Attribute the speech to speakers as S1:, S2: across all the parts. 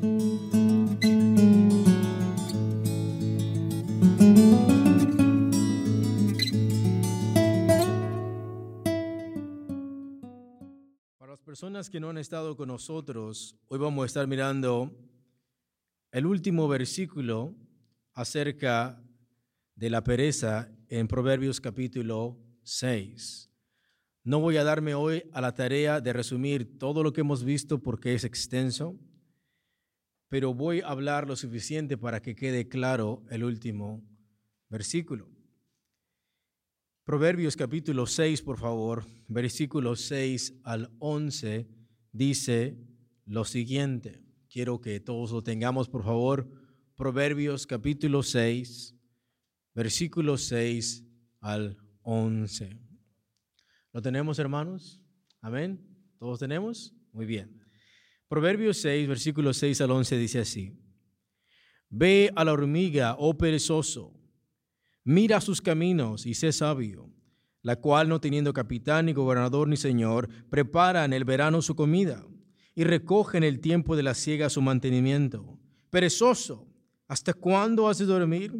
S1: Para las personas que no han estado con nosotros, hoy vamos a estar mirando el último versículo acerca de la pereza en Proverbios capítulo 6. No voy a darme hoy a la tarea de resumir todo lo que hemos visto porque es extenso, pero voy a hablar lo suficiente para que quede claro el último versículo. Proverbios capítulo 6, por favor, versículos 6 al 11, dice lo siguiente. Quiero que todos lo tengamos, por favor. Proverbios capítulo 6, versículos 6 al 11. ¿Lo tenemos, hermanos? Amén. ¿Todos tenemos? Muy bien. Proverbios 6, versículos 6 al 11 dice así. Ve a la hormiga, oh perezoso Mira sus caminos y sé sabio, la cual no teniendo capitán ni gobernador ni señor, prepara en el verano su comida y recoge en el tiempo de la siega su mantenimiento. Perezoso, ¿hasta cuándo has de dormir?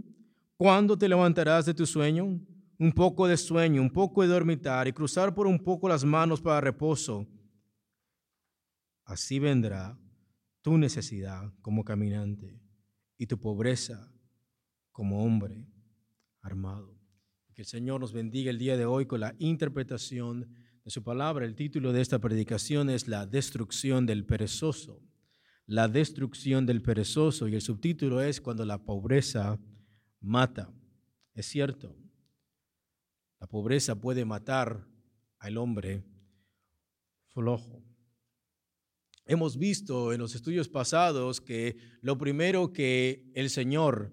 S1: ¿Cuándo te levantarás de tu sueño? Un poco de sueño, un poco de dormitar y cruzar por un poco las manos para reposo. Así vendrá tu necesidad como caminante y tu pobreza como hombre armado. Que el Señor nos bendiga el día de hoy con la interpretación de su palabra. El título de esta predicación es La destrucción del perezoso. La destrucción del perezoso y el subtítulo es Cuando la pobreza mata. Es cierto, la pobreza puede matar al hombre flojo. Hemos visto en los estudios pasados que lo primero que el Señor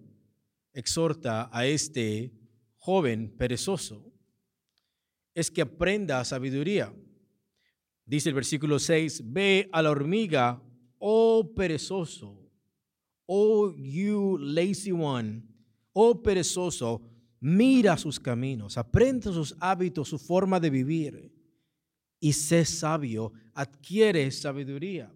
S1: exhorta a este joven perezoso es que aprenda sabiduría. Dice el versículo 6, ve a la hormiga, oh perezoso, oh you lazy one, oh perezoso, mira sus caminos, aprende sus hábitos, su forma de vivir y sé sabio, adquiere sabiduría.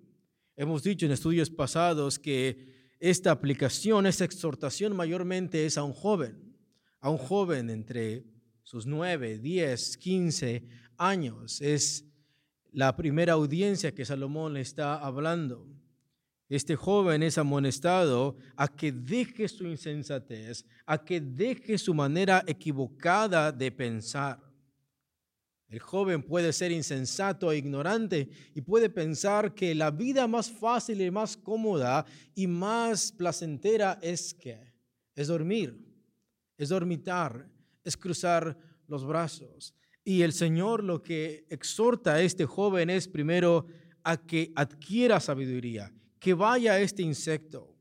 S1: Hemos dicho en estudios pasados que esta aplicación, esta exhortación mayormente es a un joven, a un joven entre sus nueve, diez, quince años. Es la primera audiencia que Salomón le está hablando. Este joven es amonestado a que deje su insensatez, a que deje su manera equivocada de pensar. El joven puede ser insensato e ignorante y puede pensar que la vida más fácil y más cómoda y más placentera es que es dormir, es dormitar, es cruzar los brazos. Y el Señor lo que exhorta a este joven es primero a que adquiera sabiduría, que vaya a este insecto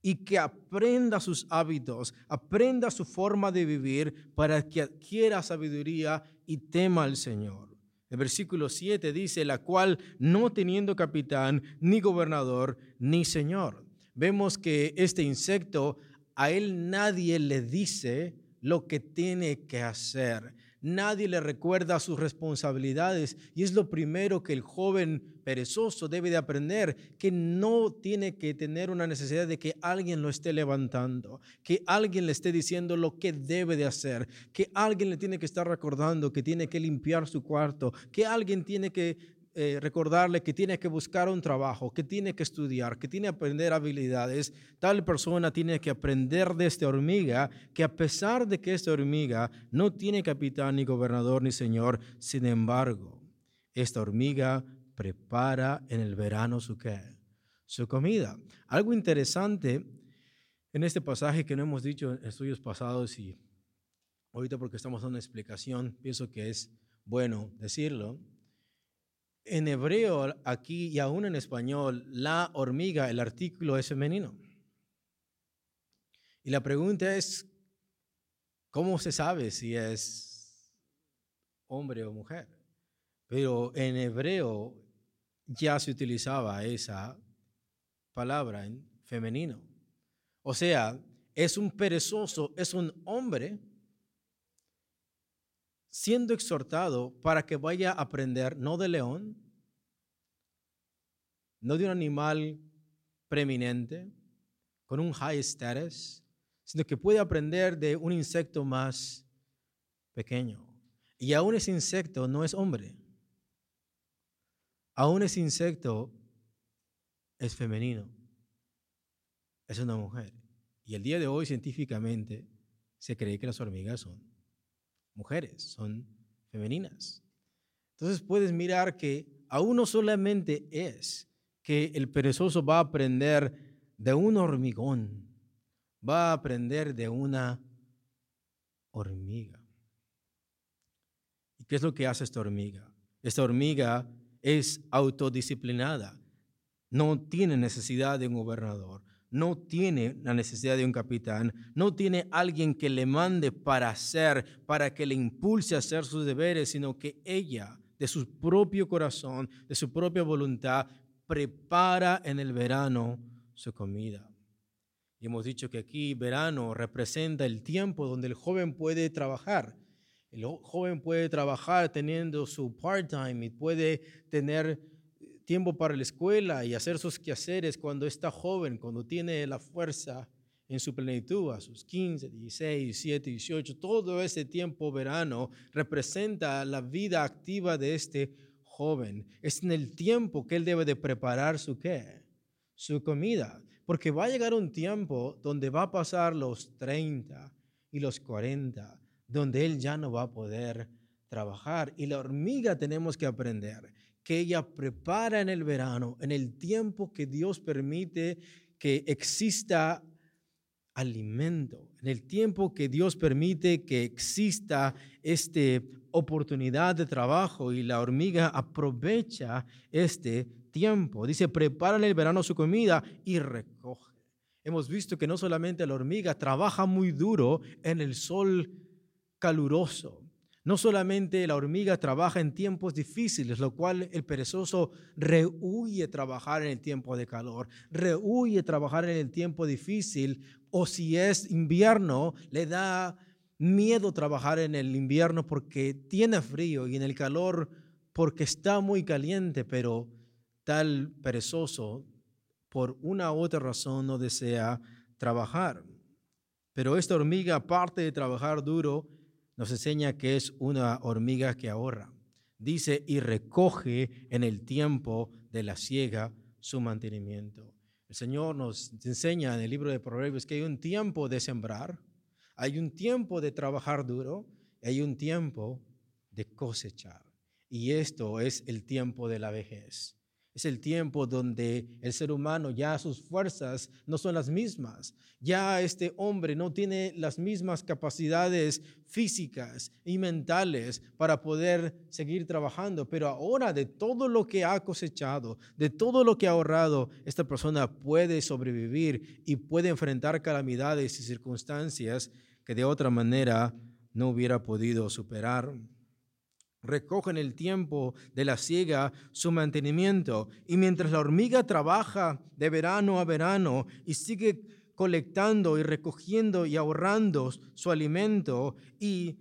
S1: y que aprenda sus hábitos, aprenda su forma de vivir para que adquiera sabiduría y tema al Señor. El versículo 7 dice, la cual no teniendo capitán, ni gobernador, ni señor. Vemos que este insecto, a él nadie le dice lo que tiene que hacer nadie le recuerda sus responsabilidades y es lo primero que el joven perezoso debe de aprender, que no tiene que tener una necesidad de que alguien lo esté levantando, que alguien le esté diciendo lo que debe de hacer, que alguien le tiene que estar recordando que tiene que limpiar su cuarto, que alguien tiene que eh, recordarle que tiene que buscar un trabajo, que tiene que estudiar, que tiene que aprender habilidades. Tal persona tiene que aprender de esta hormiga, que a pesar de que esta hormiga no tiene capitán, ni gobernador, ni señor, sin embargo, esta hormiga prepara en el verano su, su comida. Algo interesante en este pasaje que no hemos dicho en estudios pasados y ahorita porque estamos dando una explicación, pienso que es bueno decirlo en hebreo aquí y aún en español, la hormiga, el artículo es femenino. Y la pregunta es, ¿cómo se sabe si es hombre o mujer? Pero en hebreo ya se utilizaba esa palabra en femenino. O sea, es un perezoso, es un hombre siendo exhortado para que vaya a aprender no de león, no de un animal preeminente, con un high status, sino que puede aprender de un insecto más pequeño. Y aún ese insecto no es hombre. Aún ese insecto es femenino. Es una mujer. Y el día de hoy científicamente se cree que las hormigas son mujeres, son femeninas. Entonces puedes mirar que aún no solamente es que el perezoso va a aprender de un hormigón, va a aprender de una hormiga. ¿Y qué es lo que hace esta hormiga? Esta hormiga es autodisciplinada, no tiene necesidad de un gobernador, no tiene la necesidad de un capitán, no tiene alguien que le mande para hacer, para que le impulse a hacer sus deberes, sino que ella, de su propio corazón, de su propia voluntad, prepara en el verano su comida. Y hemos dicho que aquí verano representa el tiempo donde el joven puede trabajar. El joven puede trabajar teniendo su part-time y puede tener tiempo para la escuela y hacer sus quehaceres cuando está joven, cuando tiene la fuerza en su plenitud, a sus 15, 16, 17, 18, todo ese tiempo verano representa la vida activa de este joven. Es en el tiempo que él debe de preparar su qué? Su comida. Porque va a llegar un tiempo donde va a pasar los 30 y los 40, donde él ya no va a poder trabajar. Y la hormiga tenemos que aprender que ella prepara en el verano, en el tiempo que Dios permite que exista alimento, en el tiempo que Dios permite que exista esta oportunidad de trabajo y la hormiga aprovecha este tiempo. Dice, prepara en el verano su comida y recoge. Hemos visto que no solamente la hormiga trabaja muy duro en el sol caluroso, no solamente la hormiga trabaja en tiempos difíciles, lo cual el perezoso rehuye trabajar en el tiempo de calor, rehuye trabajar en el tiempo difícil, o si es invierno, le da miedo trabajar en el invierno porque tiene frío y en el calor porque está muy caliente, pero tal perezoso por una u otra razón no desea trabajar. Pero esta hormiga, aparte de trabajar duro, nos enseña que es una hormiga que ahorra. Dice, y recoge en el tiempo de la siega su mantenimiento. El Señor nos enseña en el libro de Proverbios que hay un tiempo de sembrar, hay un tiempo de trabajar duro, hay un tiempo de cosechar. Y esto es el tiempo de la vejez. Es el tiempo donde el ser humano ya sus fuerzas no son las mismas. Ya este hombre no tiene las mismas capacidades físicas y mentales para poder seguir trabajando. Pero ahora de todo lo que ha cosechado, de todo lo que ha ahorrado, esta persona puede sobrevivir y puede enfrentar calamidades y circunstancias que de otra manera no hubiera podido superar recogen el tiempo de la siega su mantenimiento. Y mientras la hormiga trabaja de verano a verano y sigue colectando y recogiendo y ahorrando su alimento y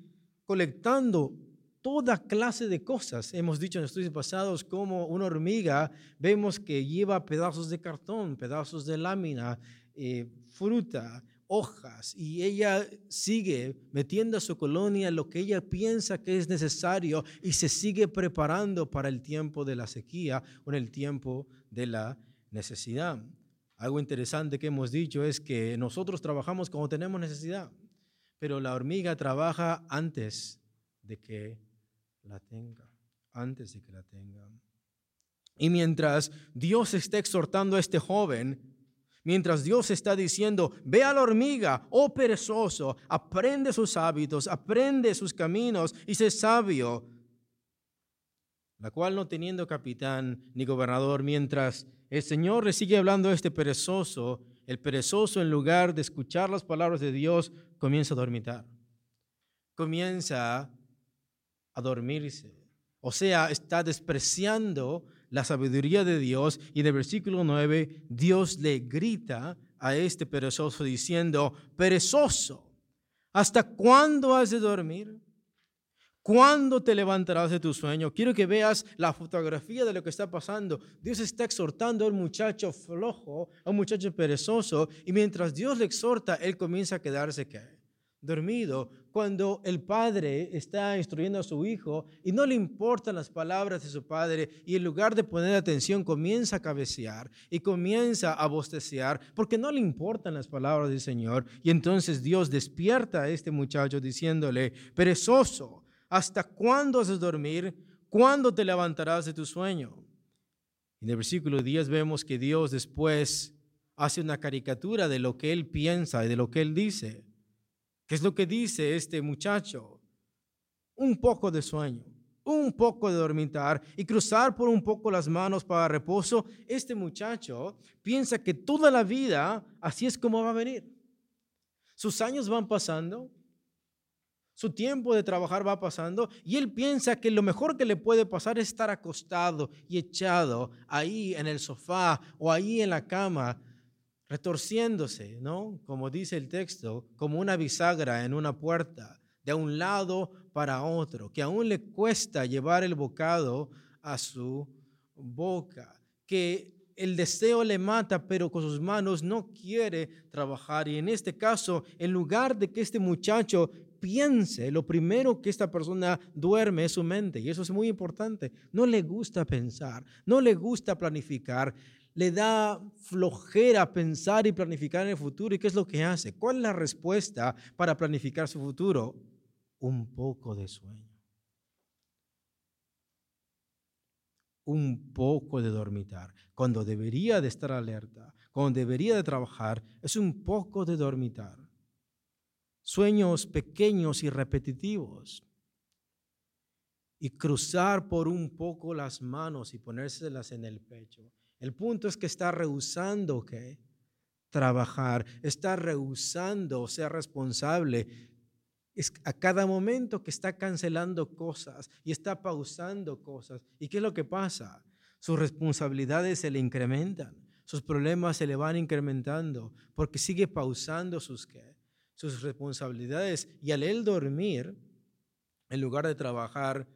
S1: colectando toda clase de cosas. Hemos dicho en estudios pasados como una hormiga, vemos que lleva pedazos de cartón, pedazos de lámina, eh, fruta, hojas y ella sigue metiendo a su colonia lo que ella piensa que es necesario y se sigue preparando para el tiempo de la sequía o en el tiempo de la necesidad. Algo interesante que hemos dicho es que nosotros trabajamos cuando tenemos necesidad, pero la hormiga trabaja antes de que la tenga, antes de que la tenga. Y mientras Dios está exhortando a este joven, Mientras Dios está diciendo, ve a la hormiga, oh perezoso, aprende sus hábitos, aprende sus caminos y sé sabio. La cual no teniendo capitán ni gobernador, mientras el Señor le sigue hablando a este perezoso, el perezoso en lugar de escuchar las palabras de Dios, comienza a dormitar. Comienza a dormirse. O sea, está despreciando la sabiduría de Dios y en el versículo 9 Dios le grita a este perezoso diciendo, perezoso, ¿hasta cuándo has de dormir? ¿Cuándo te levantarás de tu sueño? Quiero que veas la fotografía de lo que está pasando. Dios está exhortando a un muchacho flojo, a un muchacho perezoso, y mientras Dios le exhorta, él comienza a quedarse dormido. Cuando el padre está instruyendo a su hijo y no le importan las palabras de su padre y en lugar de poner atención comienza a cabecear y comienza a bostecear porque no le importan las palabras del Señor. Y entonces Dios despierta a este muchacho diciéndole, perezoso, ¿Hasta cuándo de dormir? ¿Cuándo te levantarás de tu sueño? En el versículo 10 vemos que Dios después hace una caricatura de lo que él piensa y de lo que él dice. ¿Qué es lo que dice este muchacho? Un poco de sueño, un poco de dormitar y cruzar por un poco las manos para reposo. Este muchacho piensa que toda la vida así es como va a venir. Sus años van pasando, su tiempo de trabajar va pasando y él piensa que lo mejor que le puede pasar es estar acostado y echado ahí en el sofá o ahí en la cama, retorciéndose, ¿no? Como dice el texto, como una bisagra en una puerta, de un lado para otro, que aún le cuesta llevar el bocado a su boca, que el deseo le mata, pero con sus manos no quiere trabajar. Y en este caso, en lugar de que este muchacho piense, lo primero que esta persona duerme es su mente. Y eso es muy importante. No le gusta pensar, no le gusta planificar. Le da flojera pensar y planificar en el futuro. ¿Y qué es lo que hace? ¿Cuál es la respuesta para planificar su futuro? Un poco de sueño. Un poco de dormitar. Cuando debería de estar alerta, cuando debería de trabajar, es un poco de dormitar sueños pequeños y repetitivos y cruzar por un poco las manos y ponérselas en el pecho. El punto es que está rehusando que trabajar, está rehusando ser responsable. Es a cada momento que está cancelando cosas y está pausando cosas. ¿Y qué es lo que pasa? Sus responsabilidades se le incrementan, sus problemas se le van incrementando porque sigue pausando sus sus responsabilidades y al él dormir, en lugar de trabajar,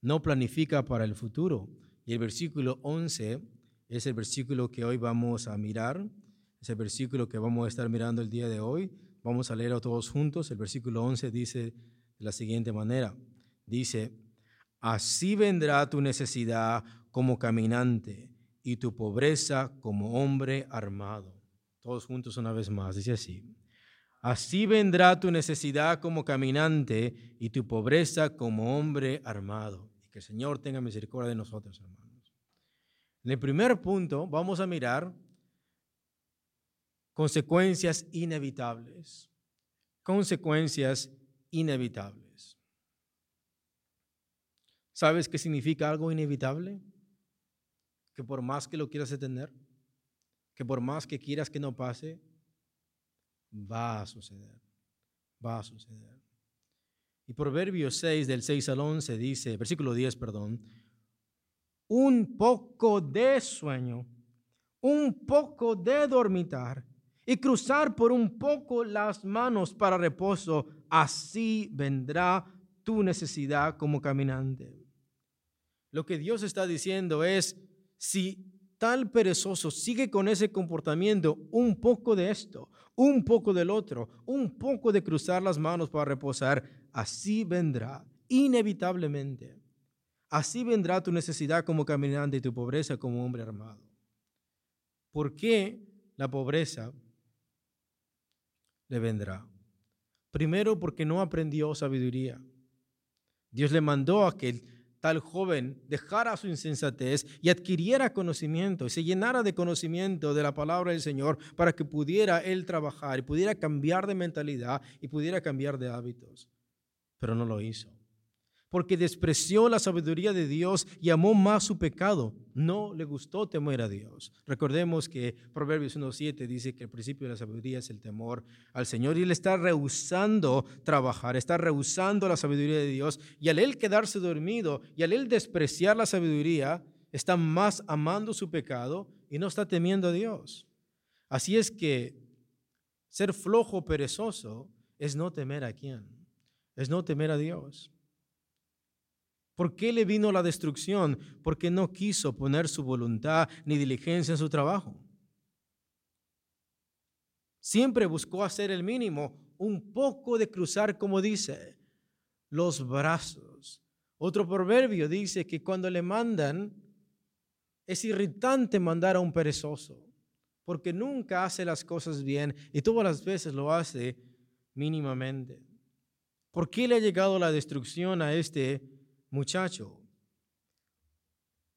S1: no planifica para el futuro. Y el versículo 11 es el versículo que hoy vamos a mirar, es el versículo que vamos a estar mirando el día de hoy. Vamos a leerlo todos juntos. El versículo 11 dice de la siguiente manera, dice, así vendrá tu necesidad como caminante y tu pobreza como hombre armado. Todos juntos una vez más, dice así. Así vendrá tu necesidad como caminante y tu pobreza como hombre armado. Y que el Señor tenga misericordia de nosotros, hermanos. En el primer punto vamos a mirar consecuencias inevitables. Consecuencias inevitables. ¿Sabes qué significa algo inevitable? Que por más que lo quieras detener, que por más que quieras que no pase, Va a suceder. Va a suceder. Y Proverbios 6, del 6 al 11, dice, versículo 10, perdón, un poco de sueño, un poco de dormitar y cruzar por un poco las manos para reposo, así vendrá tu necesidad como caminante. Lo que Dios está diciendo es, si tal perezoso sigue con ese comportamiento, un poco de esto, un poco del otro, un poco de cruzar las manos para reposar, así vendrá, inevitablemente. Así vendrá tu necesidad como caminante y tu pobreza como hombre armado. ¿Por qué la pobreza le vendrá? Primero porque no aprendió sabiduría. Dios le mandó a que tal joven dejara su insensatez y adquiriera conocimiento y se llenara de conocimiento de la palabra del Señor para que pudiera él trabajar y pudiera cambiar de mentalidad y pudiera cambiar de hábitos. Pero no lo hizo porque despreció la sabiduría de Dios y amó más su pecado. No le gustó temer a Dios. Recordemos que Proverbios 1.7 dice que el principio de la sabiduría es el temor al Señor y él está rehusando trabajar, está rehusando la sabiduría de Dios y al él quedarse dormido y al él despreciar la sabiduría, está más amando su pecado y no está temiendo a Dios. Así es que ser flojo, perezoso, es no temer a quién, es no temer a Dios. ¿Por qué le vino la destrucción? Porque no quiso poner su voluntad ni diligencia en su trabajo. Siempre buscó hacer el mínimo, un poco de cruzar, como dice, los brazos. Otro proverbio dice que cuando le mandan, es irritante mandar a un perezoso, porque nunca hace las cosas bien y todas las veces lo hace mínimamente. ¿Por qué le ha llegado la destrucción a este muchacho?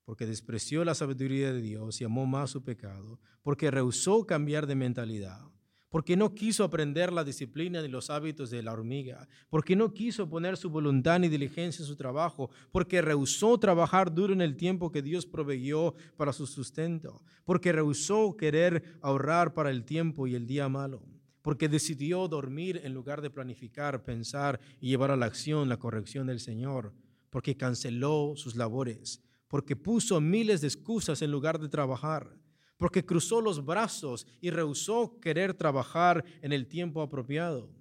S1: Porque despreció la sabiduría de Dios y amó más su pecado, porque rehusó cambiar de mentalidad, porque no quiso aprender la disciplina ni los hábitos de la hormiga, porque no quiso poner su voluntad ni diligencia en su trabajo, porque rehusó trabajar duro en el tiempo que Dios proveyó para su sustento, porque rehusó querer ahorrar para el tiempo y el día malo porque decidió dormir en lugar de planificar, pensar y llevar a la acción la corrección del Señor, porque canceló sus labores, porque puso miles de excusas en lugar de trabajar, porque cruzó los brazos y rehusó querer trabajar en el tiempo apropiado.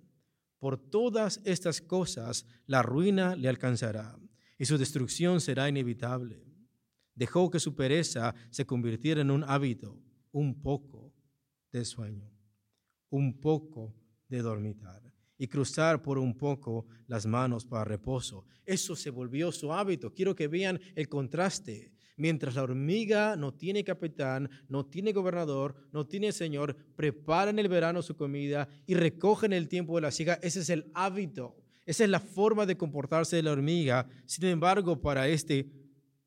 S1: Por todas estas cosas la ruina le alcanzará y su destrucción será inevitable. Dejó que su pereza se convirtiera en un hábito, un poco de sueño un poco de dormitar y cruzar por un poco las manos para reposo. Eso se volvió su hábito. Quiero que vean el contraste. Mientras la hormiga no tiene capitán, no tiene gobernador, no tiene señor, prepara en el verano su comida y recoge en el tiempo de la siega. Ese es el hábito. Esa es la forma de comportarse de la hormiga. Sin embargo, para este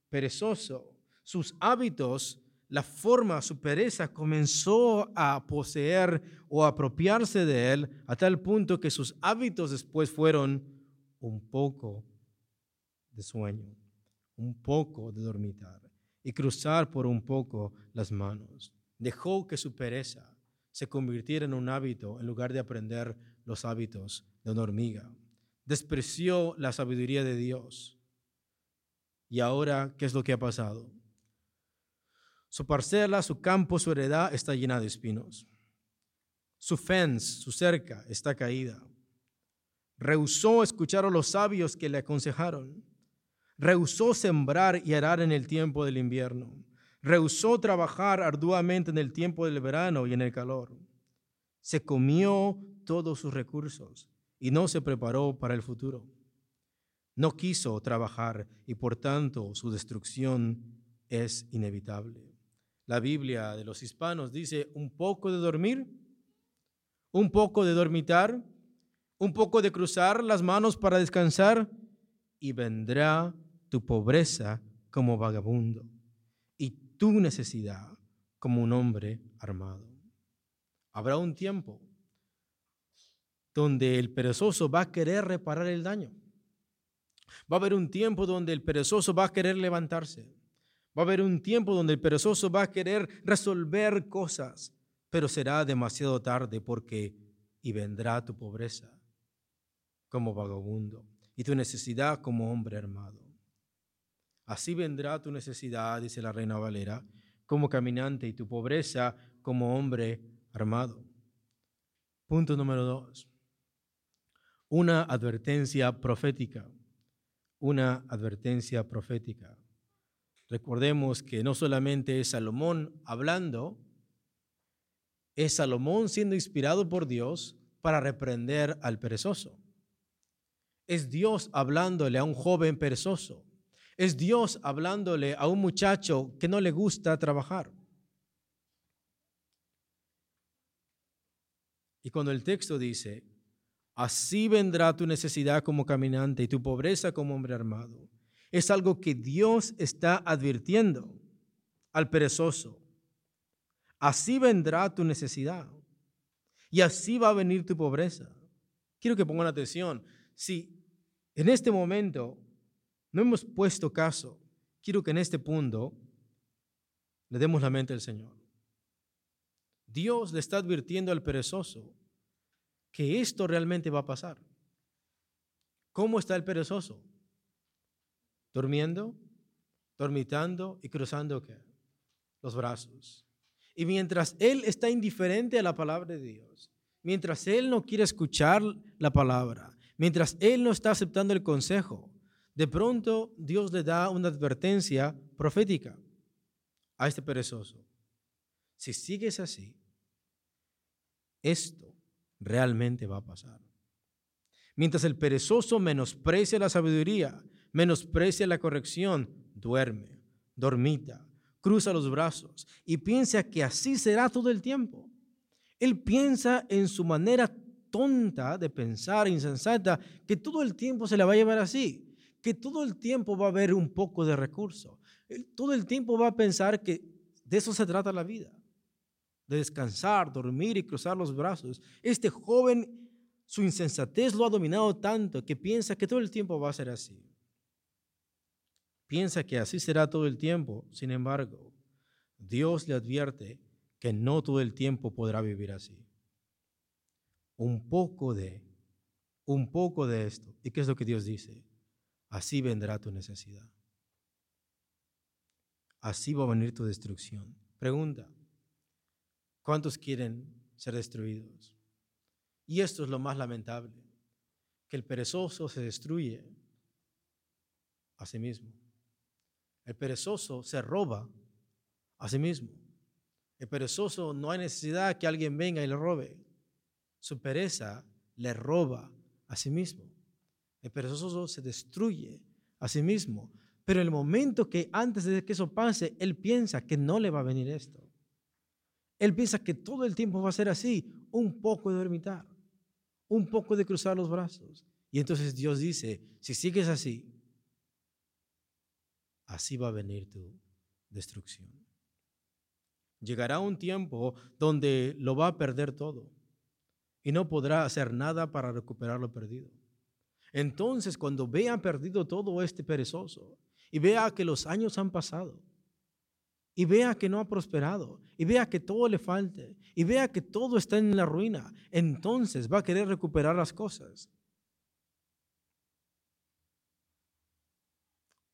S1: perezoso, sus hábitos la forma, su pereza comenzó a poseer o apropiarse de él a tal punto que sus hábitos después fueron un poco de sueño, un poco de dormitar y cruzar por un poco las manos. Dejó que su pereza se convirtiera en un hábito en lugar de aprender los hábitos de una hormiga. Despreció la sabiduría de Dios. Y ahora, ¿qué es lo que ha pasado? Su parcela, su campo, su heredad está llena de espinos. Su fence, su cerca, está caída. Rehusó escuchar a los sabios que le aconsejaron. Rehusó sembrar y arar en el tiempo del invierno. Rehusó trabajar arduamente en el tiempo del verano y en el calor. Se comió todos sus recursos y no se preparó para el futuro. No quiso trabajar y por tanto su destrucción es inevitable la Biblia de los hispanos dice un poco de dormir, un poco de dormitar, un poco de cruzar las manos para descansar y vendrá tu pobreza como vagabundo y tu necesidad como un hombre armado. Habrá un tiempo donde el perezoso va a querer reparar el daño. Va a haber un tiempo donde el perezoso va a querer levantarse. Va a haber un tiempo donde el perezoso va a querer resolver cosas, pero será demasiado tarde porque y vendrá tu pobreza como vagabundo y tu necesidad como hombre armado. Así vendrá tu necesidad, dice la reina Valera, como caminante y tu pobreza como hombre armado. Punto número dos. Una advertencia profética. Una advertencia profética. Recordemos que no solamente es Salomón hablando, es Salomón siendo inspirado por Dios para reprender al perezoso. Es Dios hablándole a un joven perezoso. Es Dios hablándole a un muchacho que no le gusta trabajar. Y cuando el texto dice, así vendrá tu necesidad como caminante y tu pobreza como hombre armado, es algo que Dios está advirtiendo al perezoso. Así vendrá tu necesidad y así va a venir tu pobreza. Quiero que pongan atención. Si en este momento no hemos puesto caso, quiero que en este punto le demos la mente al Señor. Dios le está advirtiendo al perezoso que esto realmente va a pasar. ¿Cómo está el perezoso? Durmiendo, dormitando y cruzando ¿qué? los brazos. Y mientras él está indiferente a la palabra de Dios, mientras él no quiere escuchar la palabra, mientras él no está aceptando el consejo, de pronto Dios le da una advertencia profética a este perezoso. Si sigues así, esto realmente va a pasar. Mientras el perezoso menosprecia la sabiduría, menosprecia la corrección, duerme, dormita, cruza los brazos y piensa que así será todo el tiempo. Él piensa en su manera tonta de pensar, insensata, que todo el tiempo se le va a llevar así, que todo el tiempo va a haber un poco de recurso. Todo el tiempo va a pensar que de eso se trata la vida, de descansar, dormir y cruzar los brazos. Este joven su insensatez lo ha dominado tanto que piensa que todo el tiempo va a ser así. Piensa que así será todo el tiempo. Sin embargo, Dios le advierte que no todo el tiempo podrá vivir así. Un poco de, un poco de esto. ¿Y qué es lo que Dios dice? Así vendrá tu necesidad. Así va a venir tu destrucción. Pregunta, ¿cuántos quieren ser destruidos? Y esto es lo más lamentable, que el perezoso se destruye a sí mismo. El perezoso se roba a sí mismo. El perezoso no hay necesidad que alguien venga y le robe. Su pereza le roba a sí mismo. El perezoso se destruye a sí mismo. Pero el momento que antes de que eso pase, él piensa que no le va a venir esto. Él piensa que todo el tiempo va a ser así, un poco de dormitar un poco de cruzar los brazos. Y entonces Dios dice, si sigues así, así va a venir tu destrucción. Llegará un tiempo donde lo va a perder todo y no podrá hacer nada para recuperar lo perdido. Entonces, cuando vea perdido todo este perezoso y vea que los años han pasado y vea que no ha prosperado, y vea que todo le falte, y vea que todo está en la ruina, entonces va a querer recuperar las cosas.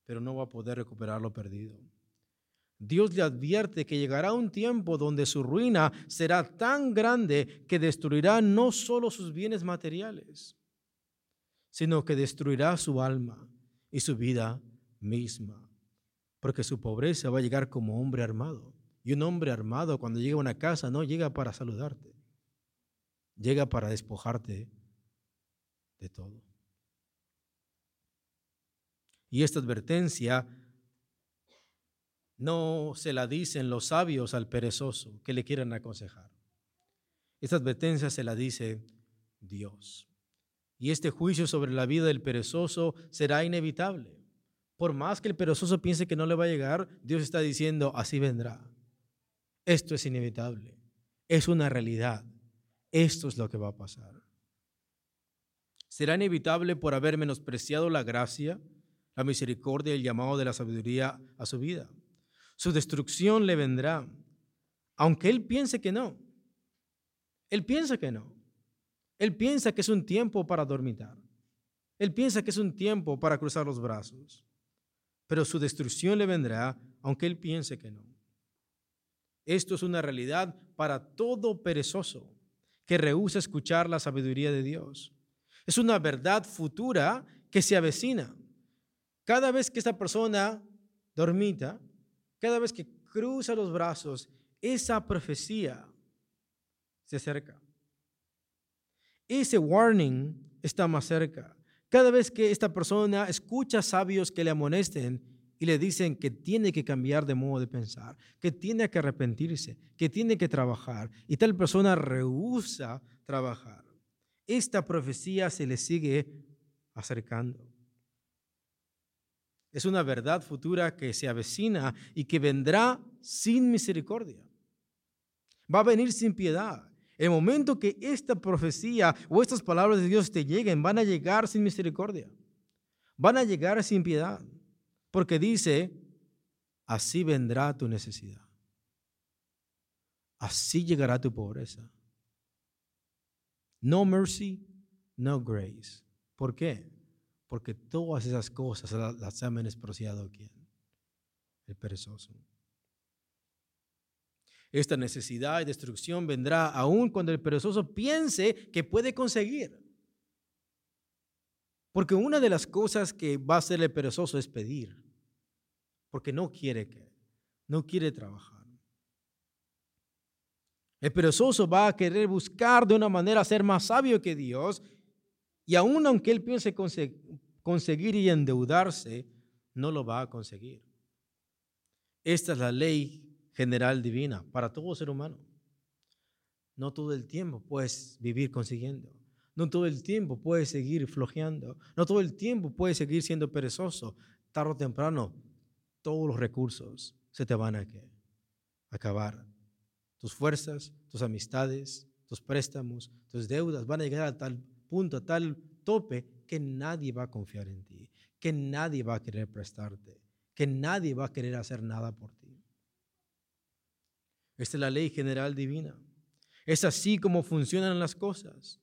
S1: Pero no va a poder recuperar lo perdido. Dios le advierte que llegará un tiempo donde su ruina será tan grande que destruirá no solo sus bienes materiales, sino que destruirá su alma y su vida misma porque su pobreza va a llegar como hombre armado. Y un hombre armado cuando llega a una casa no llega para saludarte, llega para despojarte de todo. Y esta advertencia no se la dicen los sabios al perezoso que le quieran aconsejar. Esta advertencia se la dice Dios. Y este juicio sobre la vida del perezoso será inevitable. Por más que el perezoso piense que no le va a llegar, Dios está diciendo, así vendrá. Esto es inevitable. Es una realidad. Esto es lo que va a pasar. Será inevitable por haber menospreciado la gracia, la misericordia y el llamado de la sabiduría a su vida. Su destrucción le vendrá, aunque él piense que no. Él piensa que no. Él piensa que es un tiempo para dormitar. Él piensa que es un tiempo para cruzar los brazos pero su destrucción le vendrá aunque él piense que no. Esto es una realidad para todo perezoso que rehúsa escuchar la sabiduría de Dios. Es una verdad futura que se avecina. Cada vez que esta persona dormita, cada vez que cruza los brazos, esa profecía se acerca. Ese warning está más cerca. Cada vez que esta persona escucha sabios que le amonesten y le dicen que tiene que cambiar de modo de pensar, que tiene que arrepentirse, que tiene que trabajar, y tal persona rehúsa trabajar, esta profecía se le sigue acercando. Es una verdad futura que se avecina y que vendrá sin misericordia. Va a venir sin piedad. El momento que esta profecía o estas palabras de Dios te lleguen, van a llegar sin misericordia. Van a llegar sin piedad. Porque dice, así vendrá tu necesidad. Así llegará tu pobreza. No mercy, no grace. ¿Por qué? Porque todas esas cosas las ha menospreciado quien? El perezoso. Esta necesidad y destrucción vendrá aún cuando el perezoso piense que puede conseguir. Porque una de las cosas que va a hacerle perezoso es pedir, porque no quiere que, no quiere trabajar. El perezoso va a querer buscar de una manera ser más sabio que Dios y aun aunque él piense conseguir y endeudarse, no lo va a conseguir. Esta es la ley general divina para todo ser humano. No todo el tiempo puedes vivir consiguiendo. No todo el tiempo puedes seguir flojeando. No todo el tiempo puedes seguir siendo perezoso. Tarde o temprano, todos los recursos se te van a acabar. Tus fuerzas, tus amistades, tus préstamos, tus deudas van a llegar a tal punto, a tal tope que nadie va a confiar en ti, que nadie va a querer prestarte, que nadie va a querer hacer nada por ti. Esta es la ley general divina. Es así como funcionan las cosas.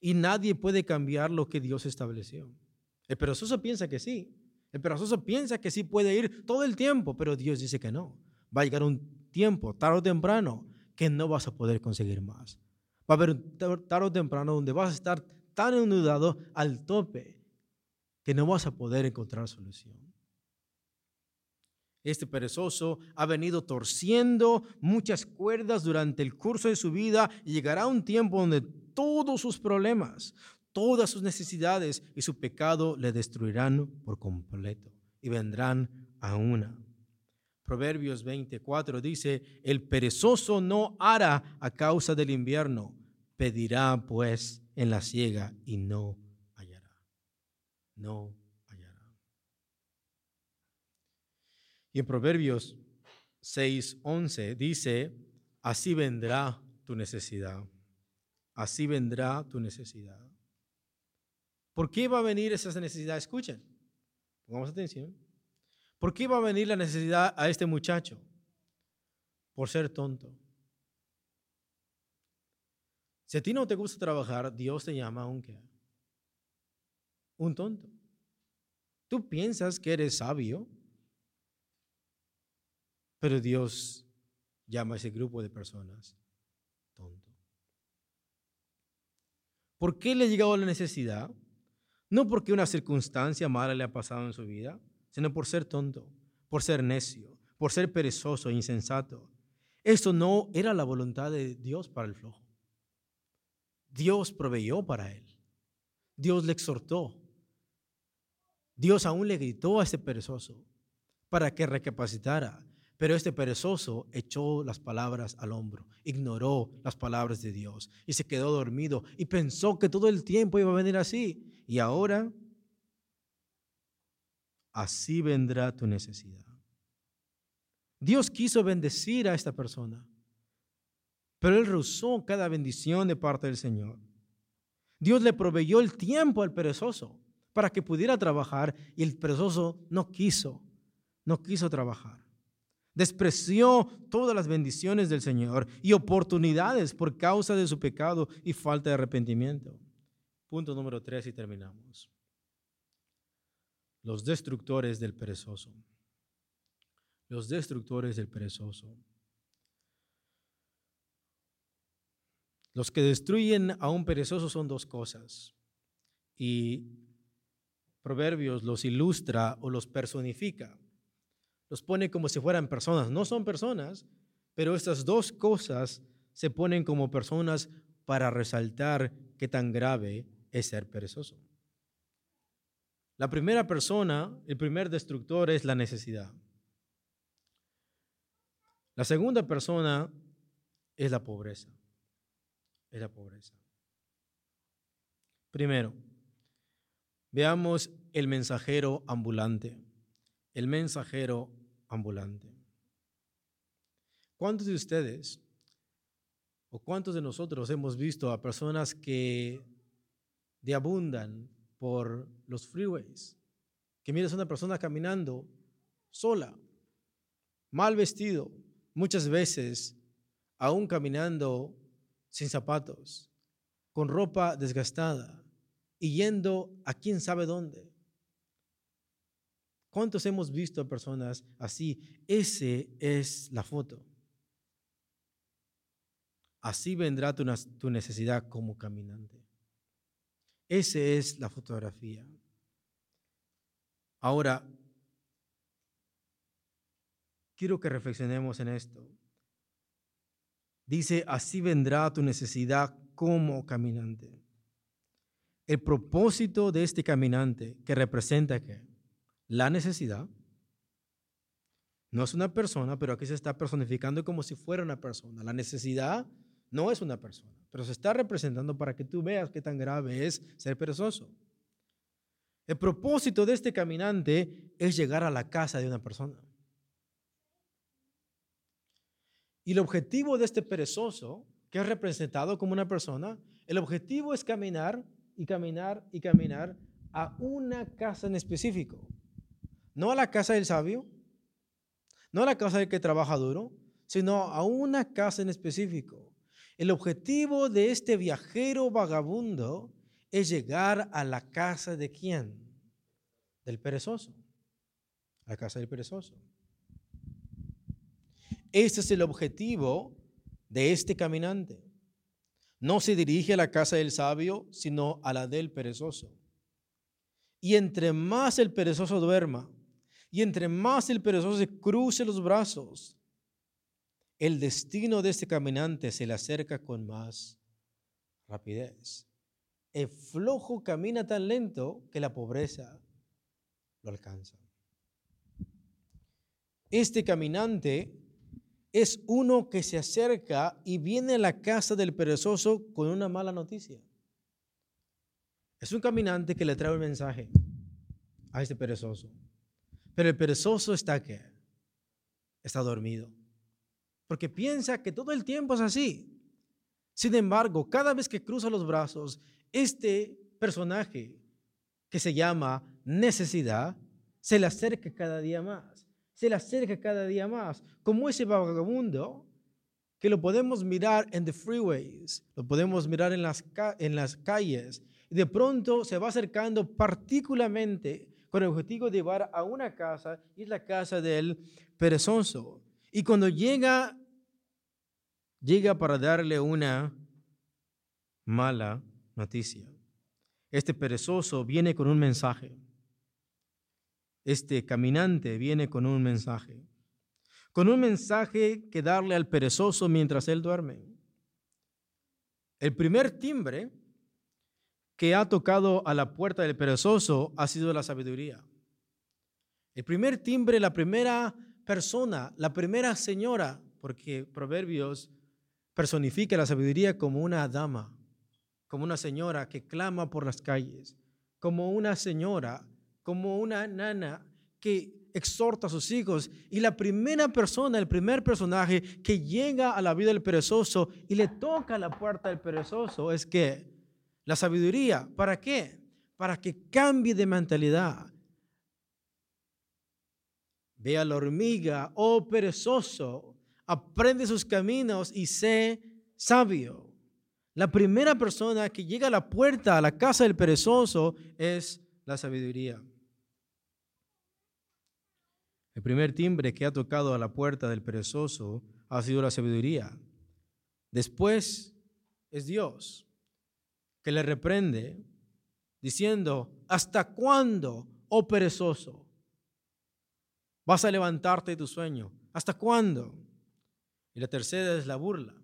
S1: Y nadie puede cambiar lo que Dios estableció. El perezoso piensa que sí. El perezoso piensa que sí puede ir todo el tiempo, pero Dios dice que no. Va a llegar un tiempo, tarde o temprano, que no vas a poder conseguir más. Va a haber un tarde o temprano donde vas a estar tan endeudado al tope que no vas a poder encontrar solución. Este perezoso ha venido torciendo muchas cuerdas durante el curso de su vida y llegará un tiempo donde todos sus problemas, todas sus necesidades y su pecado le destruirán por completo y vendrán a una. Proverbios 24 dice, el perezoso no hará a causa del invierno, pedirá pues en la ciega y no hallará. No hallará. Y en Proverbios 6:11 dice, así vendrá tu necesidad así vendrá tu necesidad. ¿Por qué va a venir esa necesidad? Escuchen, pongamos atención. ¿Por qué va a venir la necesidad a este muchacho? Por ser tonto. Si a ti no te gusta trabajar, Dios te llama un qué? Un tonto. Tú piensas que eres sabio, pero Dios llama a ese grupo de personas tonto. ¿Por qué le ha llegado la necesidad? No porque una circunstancia mala le ha pasado en su vida, sino por ser tonto, por ser necio, por ser perezoso insensato. Esto no era la voluntad de Dios para el flojo. Dios proveyó para él. Dios le exhortó. Dios aún le gritó a este perezoso para que recapacitara pero este perezoso echó las palabras al hombro, ignoró las palabras de Dios y se quedó dormido y pensó que todo el tiempo iba a venir así. Y ahora, así vendrá tu necesidad. Dios quiso bendecir a esta persona, pero él rehusó cada bendición de parte del Señor. Dios le proveyó el tiempo al perezoso para que pudiera trabajar y el perezoso no quiso, no quiso trabajar. Despreció todas las bendiciones del Señor y oportunidades por causa de su pecado y falta de arrepentimiento. Punto número tres y terminamos. Los destructores del perezoso. Los destructores del perezoso. Los que destruyen a un perezoso son dos cosas. Y Proverbios los ilustra o los personifica los pone como si fueran personas. No son personas, pero estas dos cosas se ponen como personas para resaltar qué tan grave es ser perezoso. La primera persona, el primer destructor es la necesidad. La segunda persona es la pobreza. Es la pobreza. Primero, veamos el mensajero ambulante. El mensajero ambulante. ¿Cuántos de ustedes o cuántos de nosotros hemos visto a personas que deabundan por los freeways? Que miras a una persona caminando sola, mal vestido, muchas veces aún caminando sin zapatos, con ropa desgastada y yendo a quién sabe dónde. ¿Cuántos hemos visto personas así? Ese es la foto. Así vendrá tu, necesidad como caminante. Esa es la fotografía. Ahora, quiero que reflexionemos en esto. Dice, así vendrá tu necesidad como caminante. El propósito de este caminante que representa que la necesidad no es una persona, pero aquí se está personificando como si fuera una persona. La necesidad no es una persona, pero se está representando para que tú veas qué tan grave es ser perezoso. El propósito de este caminante es llegar a la casa de una persona. Y el objetivo de este perezoso, que es representado como una persona, el objetivo es caminar y caminar y caminar a una casa en específico. No a la casa del sabio, no a la casa del que trabaja duro, sino a una casa en específico. El objetivo de este viajero vagabundo es llegar a la casa de quién? Del perezoso. A la casa del perezoso. Este es el objetivo de este caminante. No se dirige a la casa del sabio, sino a la del perezoso. Y entre más el perezoso duerma, y entre más el perezoso se cruce los brazos, el destino de este caminante se le acerca con más rapidez. El flojo camina tan lento que la pobreza lo alcanza. Este caminante es uno que se acerca y viene a la casa del perezoso con una mala noticia. Es un caminante que le trae un mensaje a este perezoso. Pero el perezoso está que está dormido. Porque piensa que todo el tiempo es así. Sin embargo, cada vez que cruza los brazos, este personaje que se llama necesidad se le acerca cada día más. Se le acerca cada día más. Como ese vagabundo que lo podemos mirar en the freeways, lo podemos mirar en las, en las calles. Y de pronto se va acercando particularmente con el objetivo de llevar a una casa y es la casa del perezoso. Y cuando llega, llega para darle una mala noticia. Este perezoso viene con un mensaje. Este caminante viene con un mensaje. Con un mensaje que darle al perezoso mientras él duerme. El primer timbre que ha tocado a la puerta del perezoso ha sido la sabiduría. El primer timbre, la primera persona, la primera señora, porque Proverbios personifica la sabiduría como una dama, como una señora que clama por las calles, como una señora, como una nana que exhorta a sus hijos. Y la primera persona, el primer personaje que llega a la vida del perezoso y le toca la puerta del perezoso es que la sabiduría, ¿para qué? Para que cambie de mentalidad. Ve a la hormiga, oh perezoso, aprende sus caminos y sé sabio. La primera persona que llega a la puerta, a la casa del perezoso, es la sabiduría. El primer timbre que ha tocado a la puerta del perezoso ha sido la sabiduría. Después es Dios que le reprende diciendo, ¿hasta cuándo, oh perezoso, vas a levantarte de tu sueño? ¿Hasta cuándo? Y la tercera es la burla.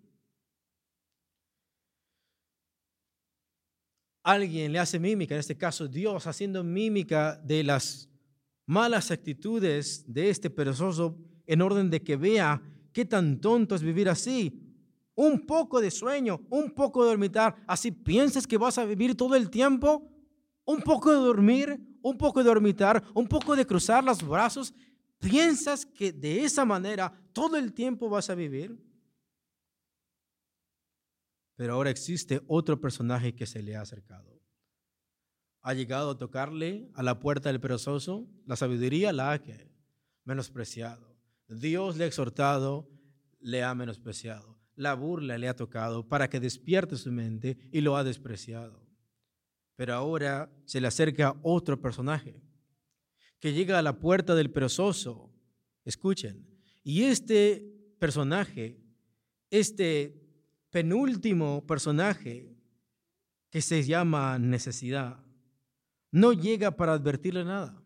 S1: Alguien le hace mímica, en este caso Dios, haciendo mímica de las malas actitudes de este perezoso en orden de que vea qué tan tonto es vivir así un poco de sueño, un poco de dormitar. Así piensas que vas a vivir todo el tiempo. Un poco de dormir, un poco de dormitar, un poco de cruzar los brazos. ¿Piensas que de esa manera todo el tiempo vas a vivir? Pero ahora existe otro personaje que se le ha acercado. Ha llegado a tocarle a la puerta del perezoso. La sabiduría la ha menospreciado. Dios le ha exhortado, le ha menospreciado la burla le ha tocado para que despierte su mente y lo ha despreciado. Pero ahora se le acerca otro personaje que llega a la puerta del perezoso. Escuchen. Y este personaje, este penúltimo personaje que se llama necesidad, no llega para advertirle nada.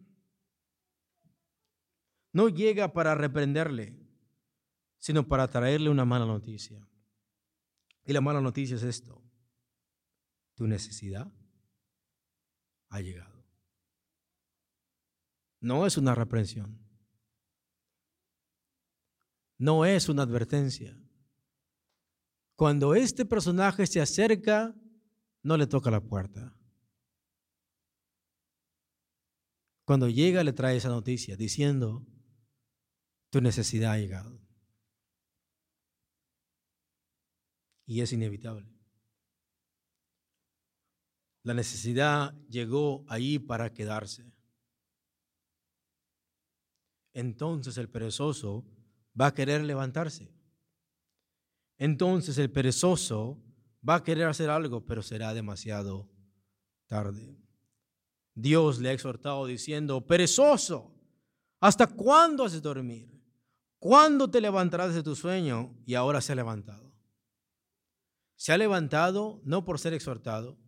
S1: no llega para reprenderle, sino para traerle una mala noticia. Y la mala noticia es esto. Tu necesidad ha llegado. No es una reprensión. No es una advertencia. Cuando este personaje se acerca, no le toca la puerta. Cuando llega le trae esa noticia diciendo, tu necesidad ha llegado. Y es inevitable. La necesidad llegó ahí para quedarse. Entonces el perezoso va a querer levantarse. Entonces el perezoso va a querer hacer algo, pero será demasiado tarde. Dios le ha exhortado diciendo, perezoso, ¿hasta cuándo has de dormir? ¿Cuándo te levantarás de tu sueño? Y ahora se ha levantado. Se ha levantado no por ser exhortado,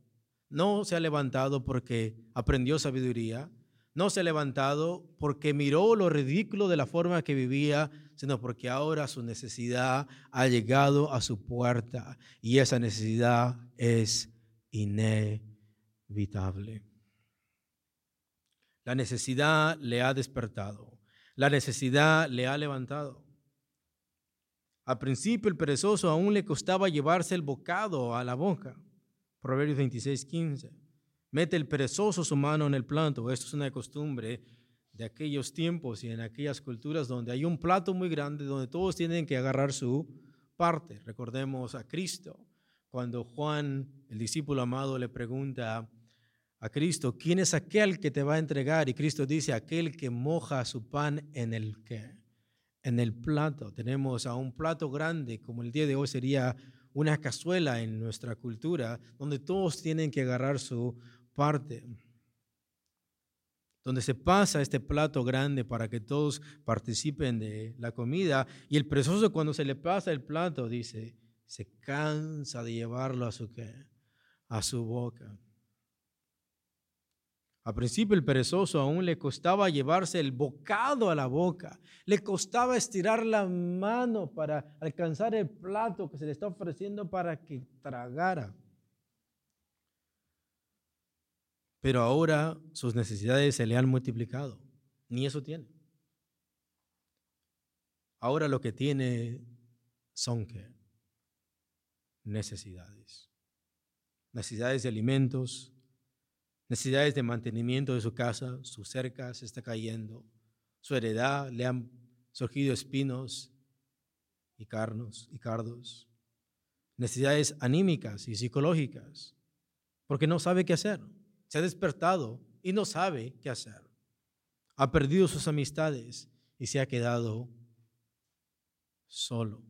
S1: no se ha levantado porque aprendió sabiduría, no se ha levantado porque miró lo ridículo de la forma que vivía, sino porque ahora su necesidad ha llegado a su puerta y esa necesidad es inevitable. La necesidad le ha despertado, la necesidad le ha levantado. Al principio el perezoso aún le costaba llevarse el bocado a la boca. Proverbios 26, 15. Mete el perezoso su mano en el plato. Esto es una costumbre de aquellos tiempos y en aquellas culturas donde hay un plato muy grande donde todos tienen que agarrar su parte. Recordemos a Cristo. Cuando Juan, el discípulo amado, le pregunta a Cristo, ¿quién es aquel que te va a entregar? Y Cristo dice, aquel que moja su pan en el En el plato. Tenemos a un plato grande, como el día de hoy sería una cazuela en nuestra cultura, donde todos tienen que agarrar su parte, donde se pasa este plato grande para que todos participen de la comida. Y el perezoso cuando se le pasa el plato, dice, se cansa de llevarlo a su, a su boca. Al principio el perezoso aún le costaba llevarse el bocado a la boca, le costaba estirar la mano para alcanzar el plato que se le está ofreciendo para que tragara. Pero ahora sus necesidades se le han multiplicado. Ni eso tiene. Ahora lo que tiene son que necesidades. Necesidades de alimentos, necesidades de mantenimiento de su casa, su cerca se está cayendo, su heredad le han surgido espinos y carnos y cardos, necesidades anímicas y psicológicas, porque no sabe qué hacer se ha despertado y no sabe qué hacer. Ha perdido sus amistades y se ha quedado solo,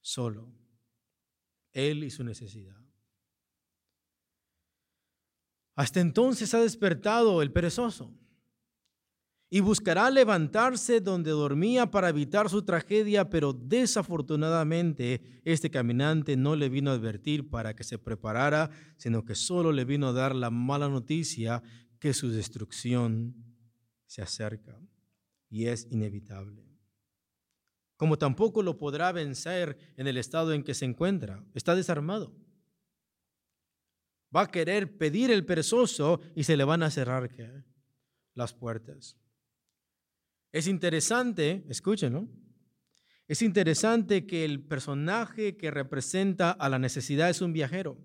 S1: solo. Él y su necesidad. Hasta entonces ha despertado el perezoso y buscará levantarse donde dormía para evitar su tragedia, pero desafortunadamente este caminante no le vino a advertir para que se preparara, sino que solo le vino a dar la mala noticia que su destrucción se acerca y es inevitable. Como tampoco lo podrá vencer en el estado en que se encuentra, está desarmado. Va a querer pedir el perezoso y se le van a cerrar las puertas. Es interesante, escúchenlo, es interesante que el personaje que representa a la necesidad es un viajero,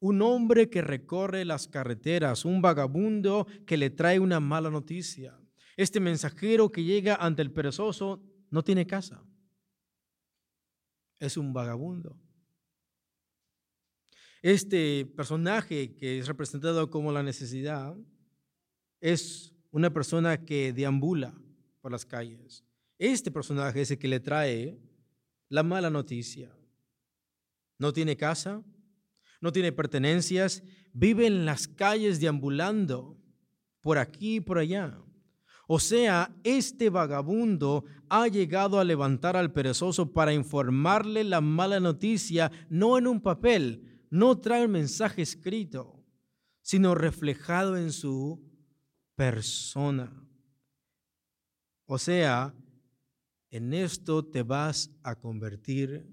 S1: un hombre que recorre las carreteras, un vagabundo que le trae una mala noticia. Este mensajero que llega ante el perezoso no tiene casa, es un vagabundo. Este personaje que es representado como la necesidad es una persona que deambula por las calles. Este personaje es el que le trae la mala noticia. No tiene casa, no tiene pertenencias, vive en las calles deambulando por aquí y por allá. O sea, este vagabundo ha llegado a levantar al perezoso para informarle la mala noticia, no en un papel, no trae un mensaje escrito, sino reflejado en su persona. O sea, en esto te vas a convertir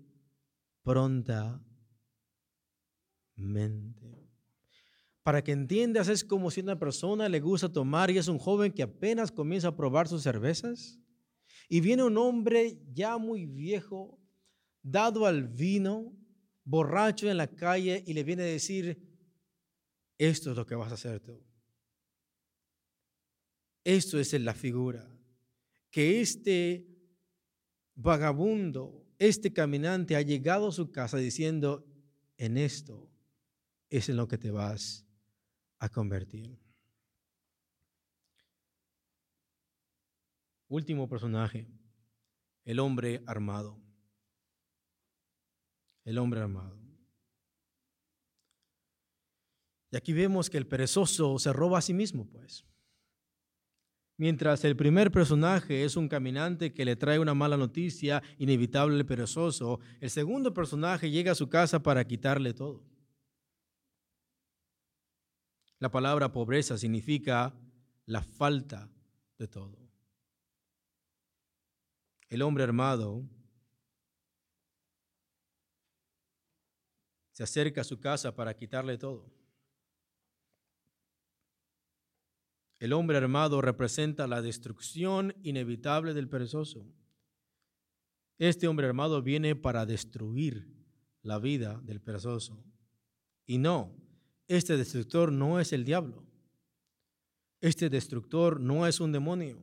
S1: prontamente. Para que entiendas, es como si una persona le gusta tomar y es un joven que apenas comienza a probar sus cervezas y viene un hombre ya muy viejo, dado al vino, borracho en la calle y le viene a decir, esto es lo que vas a hacer tú. Esto es la figura, que este vagabundo, este caminante ha llegado a su casa diciendo, en esto es en lo que te vas a convertir. Último personaje, el hombre armado. El hombre armado. Y aquí vemos que el perezoso se roba a sí mismo, pues. Mientras el primer personaje es un caminante que le trae una mala noticia, inevitable al perezoso, el segundo personaje llega a su casa para quitarle todo. La palabra pobreza significa la falta de todo. El hombre armado se acerca a su casa para quitarle todo. El hombre armado representa la destrucción inevitable del perezoso. Este hombre armado viene para destruir la vida del perezoso. Y no, este destructor no es el diablo. Este destructor no es un demonio.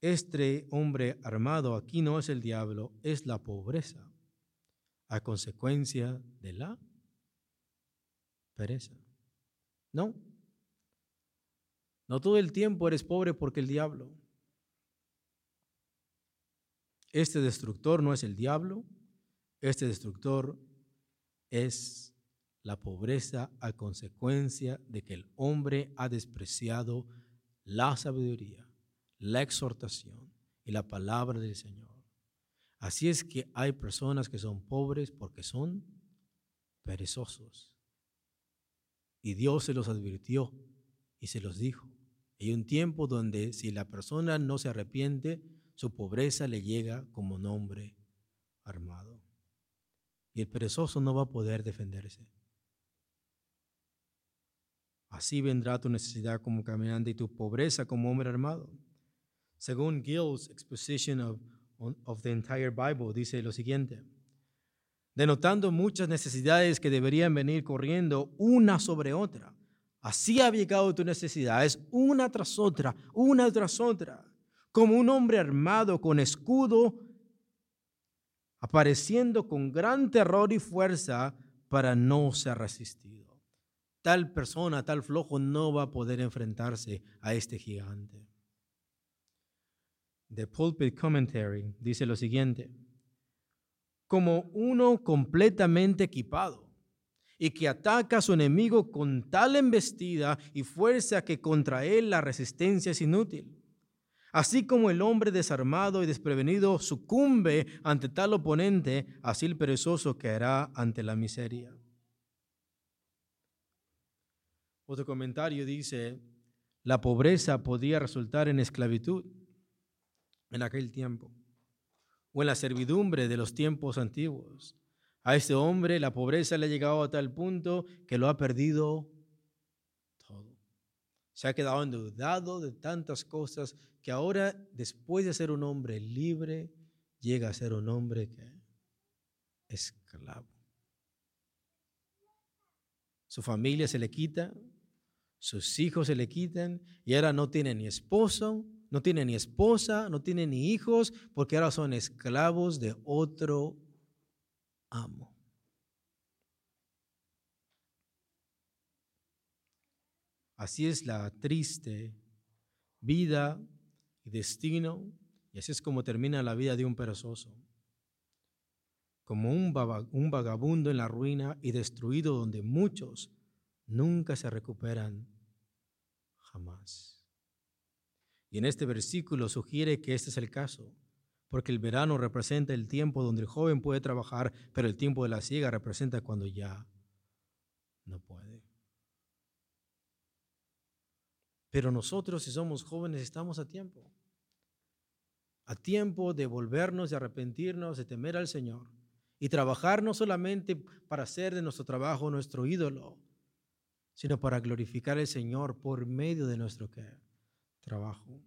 S1: Este hombre armado aquí no es el diablo, es la pobreza a consecuencia de la pereza. No, no todo el tiempo eres pobre porque el diablo. Este destructor no es el diablo, este destructor es la pobreza a consecuencia de que el hombre ha despreciado la sabiduría, la exhortación y la palabra del Señor. Así es que hay personas que son pobres porque son perezosos. Y Dios se los advirtió y se los dijo. Hay un tiempo donde si la persona no se arrepiente, su pobreza le llega como nombre armado. Y el perezoso no va a poder defenderse. Así vendrá tu necesidad como caminante y tu pobreza como hombre armado. Según Gill's exposition of, of the entire Bible, dice lo siguiente, denotando muchas necesidades que deberían venir corriendo una sobre otra Así ha llegado tu necesidad, es una tras otra, una tras otra, como un hombre armado con escudo, apareciendo con gran terror y fuerza para no ser resistido. Tal persona, tal flojo, no va a poder enfrentarse a este gigante. The Pulpit Commentary dice lo siguiente, como uno completamente equipado y que ataca a su enemigo con tal embestida y fuerza que contra él la resistencia es inútil. Así como el hombre desarmado y desprevenido sucumbe ante tal oponente, así el perezoso caerá ante la miseria. Otro comentario dice, la pobreza podía resultar en esclavitud en aquel tiempo o en la servidumbre de los tiempos antiguos. A este hombre la pobreza le ha llegado a tal punto que lo ha perdido todo. Se ha quedado endeudado de tantas cosas que ahora, después de ser un hombre libre, llega a ser un hombre esclavo. Su familia se le quita, sus hijos se le quitan y ahora no tiene ni esposo, no tiene ni esposa, no tiene ni hijos, porque ahora son esclavos de otro amo. Así es la triste vida y destino, y así es como termina la vida de un perezoso, como un vagabundo en la ruina y destruido donde muchos nunca se recuperan jamás. Y en este versículo sugiere que este es el caso porque el verano representa el tiempo donde el joven puede trabajar, pero el tiempo de la ciega representa cuando ya no puede. Pero nosotros, si somos jóvenes, estamos a tiempo. a tiempo de volvernos, de arrepentirnos, de temer al Señor y trabajar no solamente para hacer de nuestro trabajo nuestro ídolo, sino para glorificar al Señor por medio de nuestro trabajo.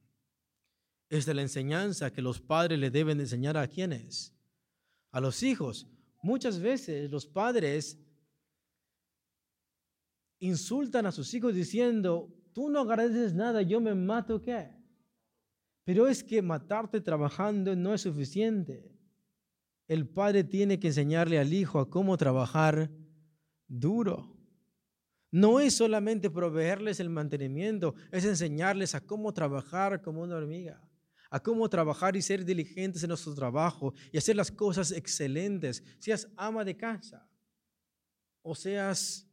S1: Es de la enseñanza que los padres le deben enseñar a quienes, a los hijos. Muchas veces los padres insultan a sus hijos diciendo, tú no agradeces nada, yo me mato qué. Pero es que matarte trabajando no es suficiente. El padre tiene que enseñarle al hijo a cómo trabajar duro. No es solamente proveerles el mantenimiento, es enseñarles a cómo trabajar como una hormiga, a cómo trabajar y ser diligentes en nuestro trabajo y hacer las cosas excelentes, seas ama de casa o seas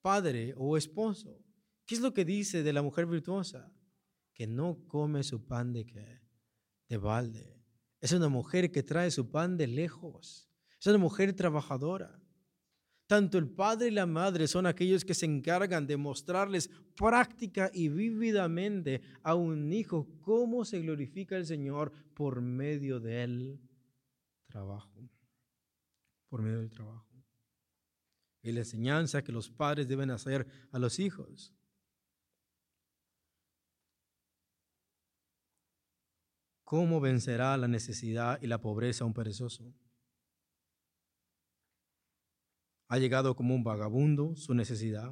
S1: padre o esposo. ¿Qué es lo que dice de la mujer virtuosa? Que no come su pan de qué? De balde. Es una mujer que trae su pan de lejos. Es una mujer trabajadora. Tanto el padre y la madre son aquellos que se encargan de mostrarles práctica y vívidamente a un hijo cómo se glorifica el Señor por medio del trabajo. Por medio del trabajo y la enseñanza que los padres deben hacer a los hijos. ¿Cómo vencerá la necesidad y la pobreza un perezoso? Ha llegado como un vagabundo su necesidad,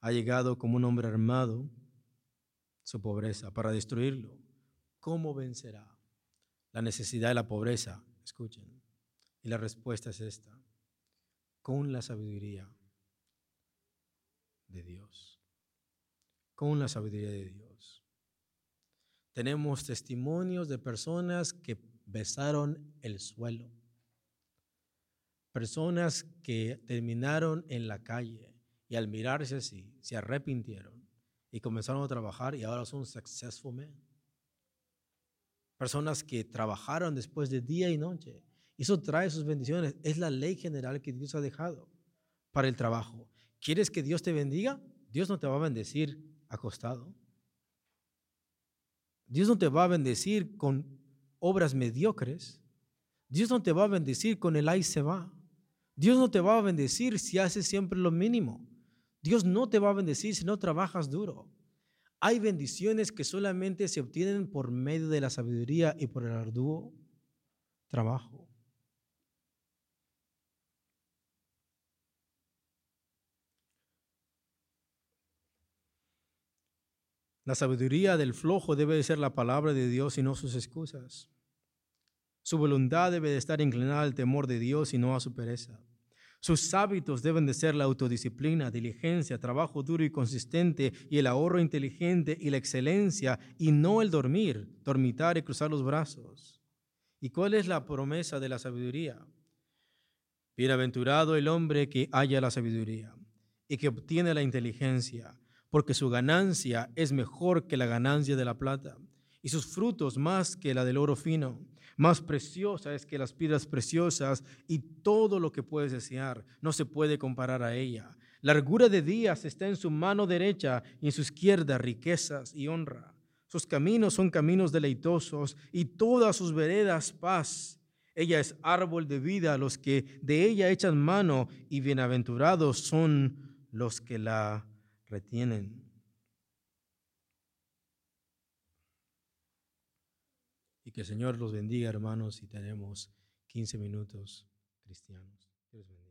S1: ha llegado como un hombre armado su pobreza para destruirlo. ¿Cómo vencerá la necesidad y la pobreza? Escuchen. Y la respuesta es esta con la sabiduría de Dios. Con la sabiduría de Dios. Tenemos testimonios de personas que besaron el suelo. Personas que terminaron en la calle y al mirarse así se arrepintieron y comenzaron a trabajar y ahora son successful men. Personas que trabajaron después de día y noche eso trae sus bendiciones. Es la ley general que Dios ha dejado para el trabajo. ¿Quieres que Dios te bendiga? Dios no te va a bendecir acostado. Dios no te va a bendecir con obras mediocres. Dios no te va a bendecir con el ahí se va. Dios no te va a bendecir si haces siempre lo mínimo. Dios no te va a bendecir si no trabajas duro. Hay bendiciones que solamente se obtienen por medio de la sabiduría y por el arduo trabajo. La sabiduría del flojo debe de ser la palabra de Dios y no sus excusas. Su voluntad debe de estar inclinada al temor de Dios y no a su pereza. Sus hábitos deben de ser la autodisciplina, diligencia, trabajo duro y consistente y el ahorro inteligente y la excelencia y no el dormir, dormitar y cruzar los brazos. ¿Y cuál es la promesa de la sabiduría? Bienaventurado el hombre que haya la sabiduría y que obtiene la inteligencia porque su ganancia es mejor que la ganancia de la plata, y sus frutos más que la del oro fino. Más preciosa es que las piedras preciosas, y todo lo que puedes desear no se puede comparar a ella. Largura de días está en su mano derecha, y en su izquierda riquezas y honra. Sus caminos son caminos deleitosos, y todas sus veredas paz. Ella es árbol de vida, los que de ella echan mano, y bienaventurados son los que la retienen. Y que el Señor los bendiga, hermanos, y tenemos 15 minutos cristianos. Dios bendiga.